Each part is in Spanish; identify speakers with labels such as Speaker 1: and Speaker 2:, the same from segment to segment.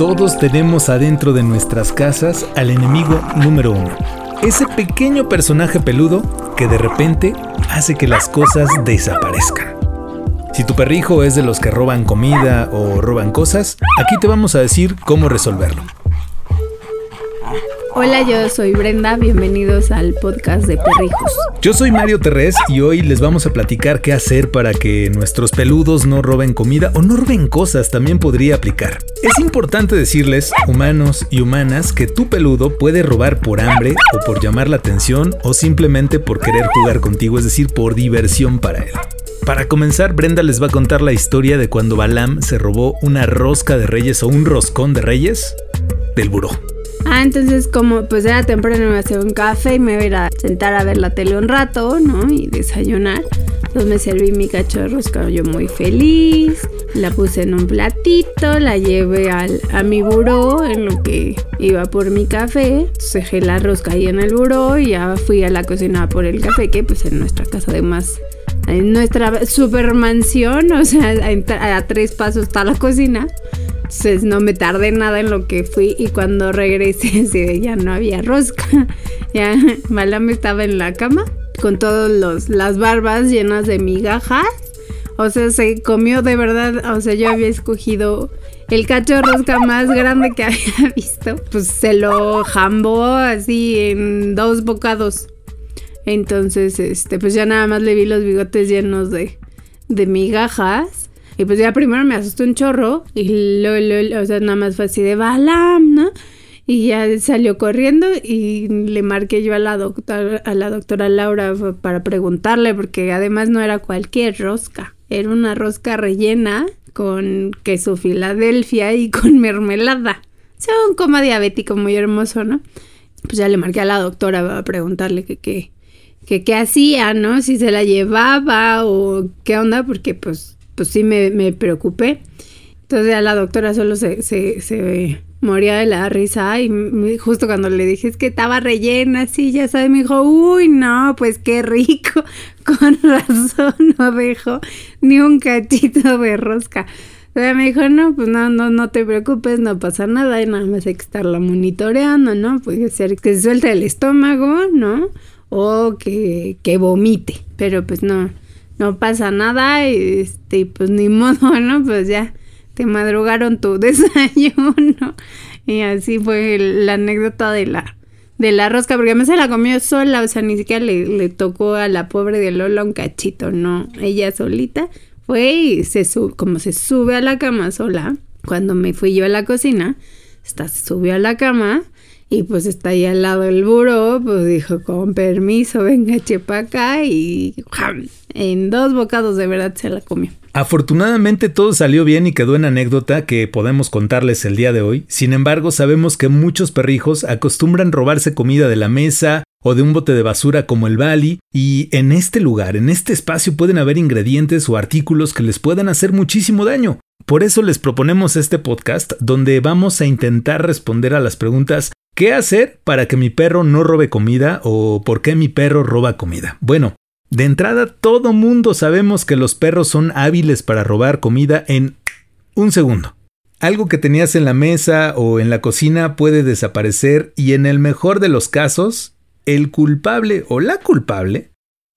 Speaker 1: Todos tenemos adentro de nuestras casas al enemigo número uno. Ese pequeño personaje peludo que de repente hace que las cosas desaparezcan. Si tu perrijo es de los que roban comida o roban cosas, aquí te vamos a decir cómo resolverlo.
Speaker 2: Hola, yo soy Brenda, bienvenidos al podcast de Perrijos.
Speaker 1: Yo soy Mario Terrés y hoy les vamos a platicar qué hacer para que nuestros peludos no roben comida o no roben cosas, también podría aplicar. Es importante decirles, humanos y humanas, que tu peludo puede robar por hambre o por llamar la atención o simplemente por querer jugar contigo, es decir, por diversión para él. Para comenzar, Brenda les va a contar la historia de cuando Balam se robó una rosca de reyes o un roscón de reyes del buró.
Speaker 2: Ah, entonces como pues era temprano me hacía un café y me iba a ir a sentar a ver la tele un rato, ¿no? Y desayunar. Entonces me serví mi cacho de yo muy feliz, la puse en un platito, la llevé al, a mi buró en lo que iba por mi café, dejé la rosca ahí en el buró y ya fui a la cocina por el café, que pues en nuestra casa además, en nuestra super mansión, o sea, a, a tres pasos está la cocina. Entonces no me tardé nada en lo que fui y cuando regresé ya no había rosca. Ya Malame estaba en la cama con todas las barbas llenas de migajas. O sea, se comió de verdad, o sea, yo había escogido el cacho de rosca más grande que había visto. Pues se lo jambó así en dos bocados. Entonces, este, pues ya nada más le vi los bigotes llenos de, de migajas. Y pues ya primero me asustó un chorro y luego, o sea, nada más fue así de balam, ¿no? Y ya salió corriendo y le marqué yo a la doctora, a la doctora Laura para preguntarle, porque además no era cualquier rosca, era una rosca rellena con queso Filadelfia y con mermelada. O sea, un coma diabético muy hermoso, ¿no? Pues ya le marqué a la doctora para preguntarle que qué, que qué hacía, ¿no? Si se la llevaba o qué onda, porque pues pues sí me, me preocupé. Entonces ya la doctora solo se, se, moría de la risa y justo cuando le dije es que estaba rellena, así, ya sabes, me dijo, uy, no, pues qué rico, con razón no dejo ni un cachito de rosca. Sea, me dijo, no, pues no, no, no te preocupes, no pasa nada, y nada más hay que estarla monitoreando, ¿no? Puede ser que se suelte el estómago, ¿no? O que, que vomite, pero pues no, no pasa nada, este, pues ni modo, ¿no? Pues ya te madrugaron tu desayuno. Y así fue la anécdota de la, de la rosca, porque me se la comió sola, o sea, ni siquiera le, le tocó a la pobre de Lola un cachito, no, ella solita fue y se como se sube a la cama sola, cuando me fui yo a la cocina, está, se subió a la cama y pues está ahí al lado del buró, pues dijo, con permiso, venga, chepa acá y en dos bocados de verdad se la comió.
Speaker 1: Afortunadamente todo salió bien y quedó en anécdota que podemos contarles el día de hoy. Sin embargo, sabemos que muchos perrijos acostumbran robarse comida de la mesa o de un bote de basura como el Bali, y en este lugar, en este espacio pueden haber ingredientes o artículos que les puedan hacer muchísimo daño. Por eso les proponemos este podcast donde vamos a intentar responder a las preguntas ¿Qué hacer para que mi perro no robe comida o por qué mi perro roba comida? Bueno, de entrada todo mundo sabemos que los perros son hábiles para robar comida en un segundo. Algo que tenías en la mesa o en la cocina puede desaparecer y en el mejor de los casos, el culpable o la culpable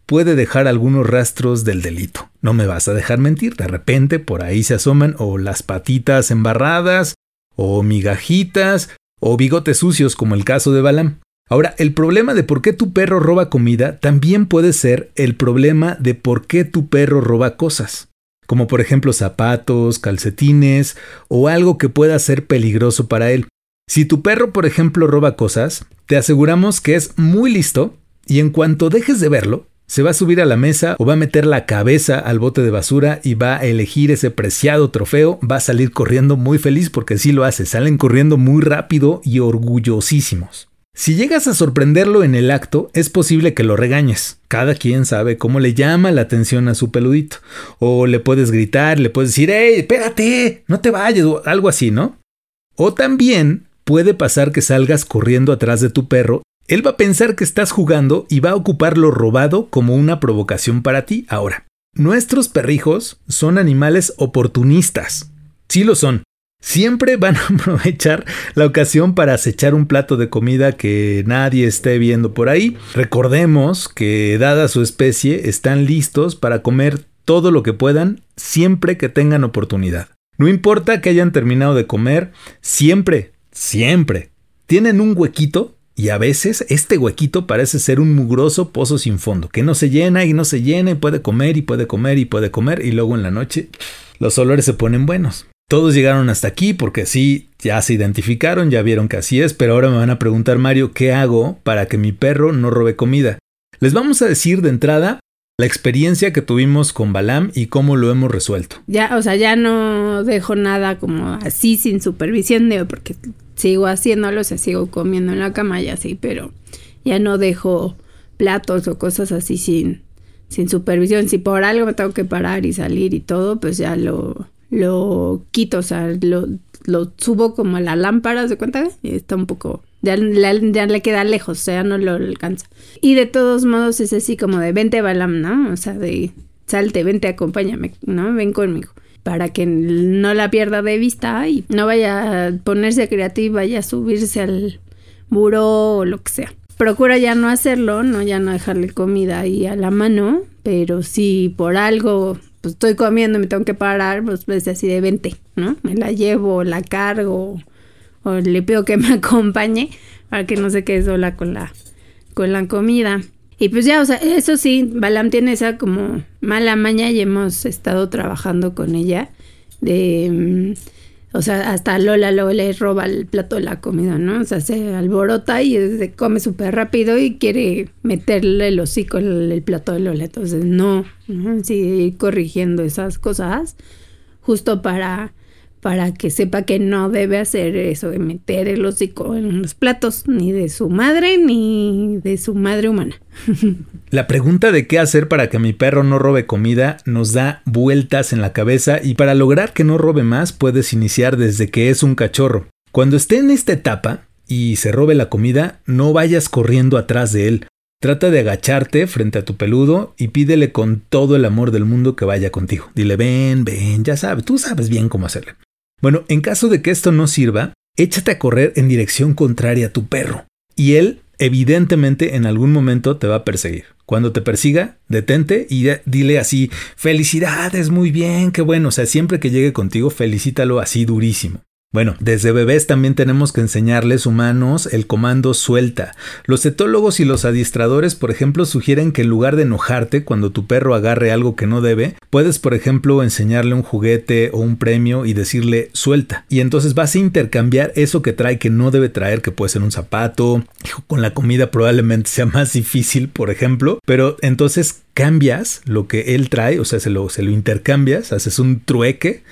Speaker 1: puede dejar algunos rastros del delito. No me vas a dejar mentir, de repente por ahí se asoman o las patitas embarradas o migajitas o bigotes sucios como el caso de Balam. Ahora, el problema de por qué tu perro roba comida también puede ser el problema de por qué tu perro roba cosas, como por ejemplo zapatos, calcetines o algo que pueda ser peligroso para él. Si tu perro, por ejemplo, roba cosas, te aseguramos que es muy listo y en cuanto dejes de verlo, se va a subir a la mesa o va a meter la cabeza al bote de basura y va a elegir ese preciado trofeo, va a salir corriendo muy feliz porque sí lo hace, salen corriendo muy rápido y orgullosísimos. Si llegas a sorprenderlo en el acto, es posible que lo regañes. Cada quien sabe cómo le llama la atención a su peludito. O le puedes gritar, le puedes decir, ¡Ey, espérate! No te vayas, o algo así, ¿no? O también puede pasar que salgas corriendo atrás de tu perro él va a pensar que estás jugando y va a ocupar lo robado como una provocación para ti. Ahora, nuestros perrijos son animales oportunistas. Sí lo son. Siempre van a aprovechar la ocasión para acechar un plato de comida que nadie esté viendo por ahí. Recordemos que dada su especie están listos para comer todo lo que puedan siempre que tengan oportunidad. No importa que hayan terminado de comer, siempre, siempre tienen un huequito y a veces este huequito parece ser un mugroso pozo sin fondo, que no se llena y no se llena y puede comer y puede comer y puede comer y luego en la noche los olores se ponen buenos. Todos llegaron hasta aquí porque sí, ya se identificaron, ya vieron que así es, pero ahora me van a preguntar, Mario, ¿qué hago para que mi perro no robe comida? Les vamos a decir de entrada la experiencia que tuvimos con Balam y cómo lo hemos resuelto.
Speaker 2: Ya, o sea, ya no dejo nada como así sin supervisión, de, porque sigo haciéndolo, o sea, sigo comiendo en la cama y así, pero ya no dejo platos o cosas así sin, sin supervisión. Si por algo me tengo que parar y salir y todo, pues ya lo, lo quito, o sea, lo, lo subo como a la lámpara, ¿se cuenta? Y está un poco, ya, le queda lejos, o sea, no lo alcanza. Y de todos modos es así como de vente balam, ¿no? O sea, de salte, vente, acompáñame, ¿no? Ven conmigo. Para que no la pierda de vista y no vaya a ponerse creativa, vaya a subirse al buró o lo que sea. Procura ya no hacerlo, no ya no dejarle comida ahí a la mano, pero si por algo pues estoy comiendo y me tengo que parar, pues, pues así de 20, ¿no? Me la llevo, la cargo o le pido que me acompañe para que no se quede sola con la, con la comida. Y pues ya, o sea, eso sí, Balam tiene esa como mala maña y hemos estado trabajando con ella de... Mm, o sea, hasta Lola luego le roba el plato de la comida, ¿no? O sea, se alborota y se come súper rápido y quiere meterle el hocico en el, plato de Lola. Entonces, no, ¿no? Sí, corrigiendo esas cosas justo para para que sepa que no debe hacer eso de meter el hocico en los platos, ni de su madre ni de su madre humana.
Speaker 1: La pregunta de qué hacer para que mi perro no robe comida nos da vueltas en la cabeza y para lograr que no robe más puedes iniciar desde que es un cachorro. Cuando esté en esta etapa y se robe la comida, no vayas corriendo atrás de él. Trata de agacharte frente a tu peludo y pídele con todo el amor del mundo que vaya contigo. Dile, ven, ven, ya sabes, tú sabes bien cómo hacerle. Bueno, en caso de que esto no sirva, échate a correr en dirección contraria a tu perro. Y él, evidentemente, en algún momento te va a perseguir. Cuando te persiga, detente y dile así, felicidades, muy bien, qué bueno. O sea, siempre que llegue contigo, felicítalo así durísimo. Bueno, desde bebés también tenemos que enseñarles humanos el comando suelta. Los etólogos y los adiestradores, por ejemplo, sugieren que en lugar de enojarte cuando tu perro agarre algo que no debe, puedes, por ejemplo, enseñarle un juguete o un premio y decirle suelta. Y entonces vas a intercambiar eso que trae que no debe traer, que puede ser un zapato. Con la comida probablemente sea más difícil, por ejemplo, pero entonces cambias lo que él trae, o sea, se lo, se lo intercambias, haces un trueque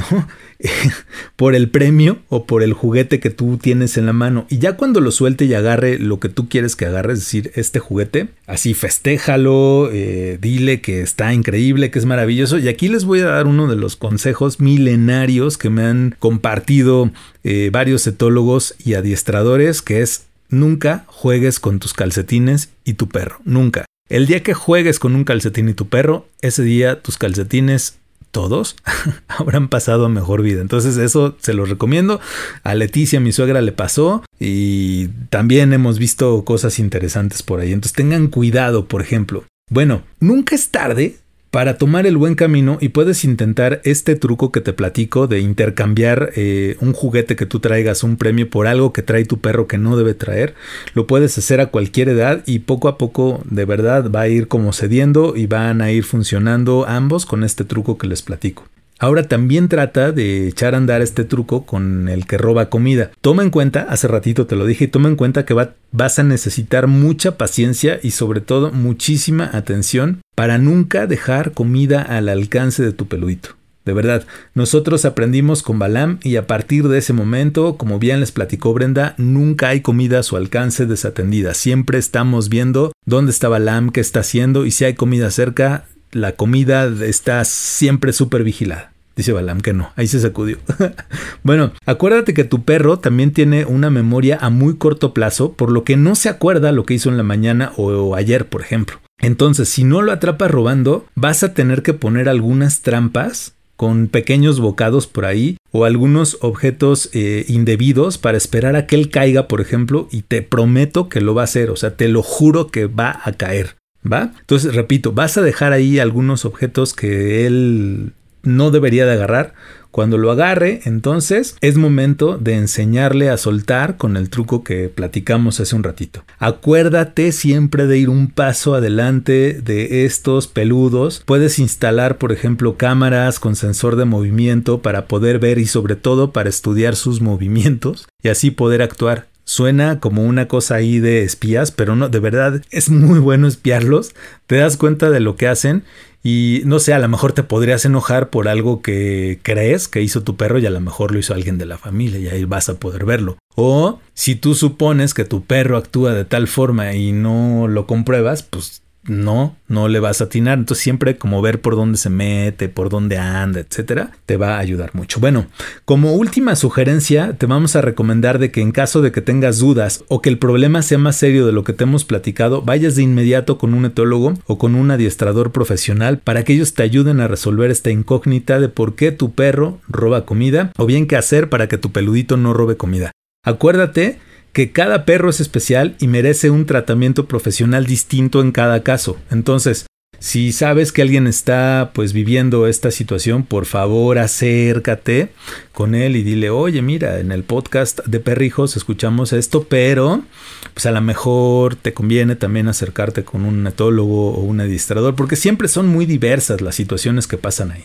Speaker 1: por el premio o por el juguete que tú tienes en la mano. Y ya cuando lo suelte y agarre lo que tú quieres que agarre, es decir, este juguete, así festéjalo, eh, dile que está increíble, que es maravilloso. Y aquí les voy a dar uno de los consejos milenarios que me han compartido eh, varios etólogos y adiestradores, que es nunca juegues con tus calcetines y tu perro, nunca. El día que juegues con un calcetín y tu perro, ese día tus calcetines todos habrán pasado a mejor vida. Entonces eso se lo recomiendo. A Leticia, mi suegra, le pasó y también hemos visto cosas interesantes por ahí. Entonces tengan cuidado, por ejemplo. Bueno, nunca es tarde para tomar el buen camino y puedes intentar este truco que te platico de intercambiar eh, un juguete que tú traigas, un premio por algo que trae tu perro que no debe traer. Lo puedes hacer a cualquier edad y poco a poco de verdad va a ir como cediendo y van a ir funcionando ambos con este truco que les platico. Ahora también trata de echar a andar este truco con el que roba comida. Toma en cuenta, hace ratito te lo dije, toma en cuenta que vas a necesitar mucha paciencia y sobre todo muchísima atención para nunca dejar comida al alcance de tu peludito. De verdad, nosotros aprendimos con Balam y a partir de ese momento, como bien les platicó Brenda, nunca hay comida a su alcance desatendida. Siempre estamos viendo dónde está Balam, qué está haciendo y si hay comida cerca, la comida está siempre súper vigilada. Dice Balam que no, ahí se sacudió. bueno, acuérdate que tu perro también tiene una memoria a muy corto plazo, por lo que no se acuerda lo que hizo en la mañana o ayer, por ejemplo. Entonces, si no lo atrapas robando, vas a tener que poner algunas trampas con pequeños bocados por ahí o algunos objetos eh, indebidos para esperar a que él caiga, por ejemplo, y te prometo que lo va a hacer, o sea, te lo juro que va a caer. ¿Va? Entonces, repito, vas a dejar ahí algunos objetos que él no debería de agarrar. Cuando lo agarre, entonces es momento de enseñarle a soltar con el truco que platicamos hace un ratito. Acuérdate siempre de ir un paso adelante de estos peludos. Puedes instalar, por ejemplo, cámaras con sensor de movimiento para poder ver y sobre todo para estudiar sus movimientos y así poder actuar. Suena como una cosa ahí de espías, pero no, de verdad es muy bueno espiarlos. Te das cuenta de lo que hacen y no sé, a lo mejor te podrías enojar por algo que crees que hizo tu perro y a lo mejor lo hizo alguien de la familia y ahí vas a poder verlo. O si tú supones que tu perro actúa de tal forma y no lo compruebas, pues no, no le vas a atinar. Entonces siempre como ver por dónde se mete, por dónde anda, etcétera, te va a ayudar mucho. Bueno, como última sugerencia, te vamos a recomendar de que en caso de que tengas dudas o que el problema sea más serio de lo que te hemos platicado, vayas de inmediato con un etólogo o con un adiestrador profesional para que ellos te ayuden a resolver esta incógnita de por qué tu perro roba comida o bien qué hacer para que tu peludito no robe comida. Acuérdate que cada perro es especial y merece un tratamiento profesional distinto en cada caso. Entonces, si sabes que alguien está pues viviendo esta situación, por favor acércate con él y dile, oye, mira, en el podcast de perrijos escuchamos esto, pero pues a lo mejor te conviene también acercarte con un etólogo o un administrador, porque siempre son muy diversas las situaciones que pasan ahí.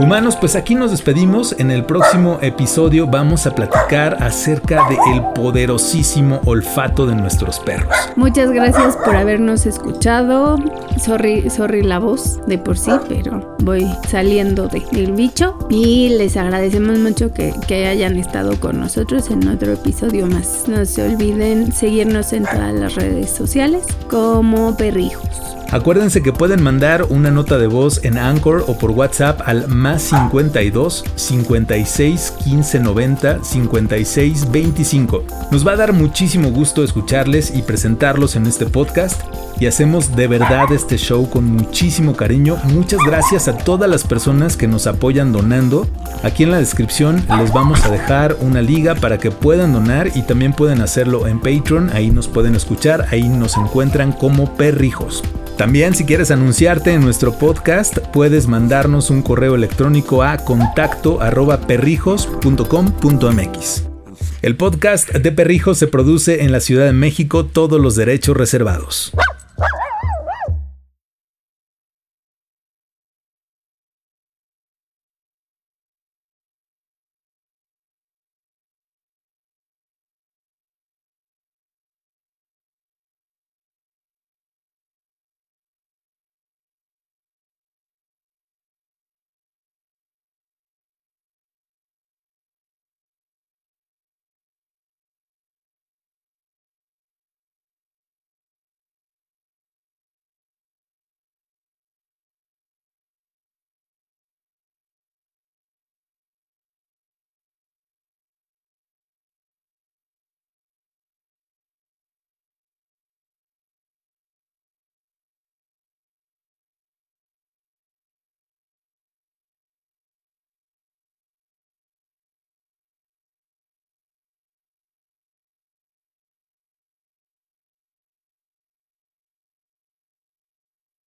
Speaker 1: Humanos, pues aquí nos despedimos. En el próximo episodio vamos a platicar acerca del poderosísimo olfato de nuestros perros.
Speaker 2: Muchas gracias por habernos escuchado. Sorry, sorry la voz de por sí, pero voy saliendo del bicho. Y les agradecemos mucho que, que hayan estado con nosotros en otro episodio más. No se olviden seguirnos en todas las redes sociales como perrijos.
Speaker 1: Acuérdense que pueden mandar una nota de voz en Anchor o por WhatsApp al más 52 56 15 90 56 25. Nos va a dar muchísimo gusto escucharles y presentarlos en este podcast y hacemos de verdad este show con muchísimo cariño. Muchas gracias a todas las personas que nos apoyan donando. Aquí en la descripción les vamos a dejar una liga para que puedan donar y también pueden hacerlo en Patreon. Ahí nos pueden escuchar, ahí nos encuentran como perrijos. También si quieres anunciarte en nuestro podcast, puedes mandarnos un correo electrónico a contacto perrijos.com.mx. El podcast de Perrijos se produce en la Ciudad de México, todos los derechos reservados.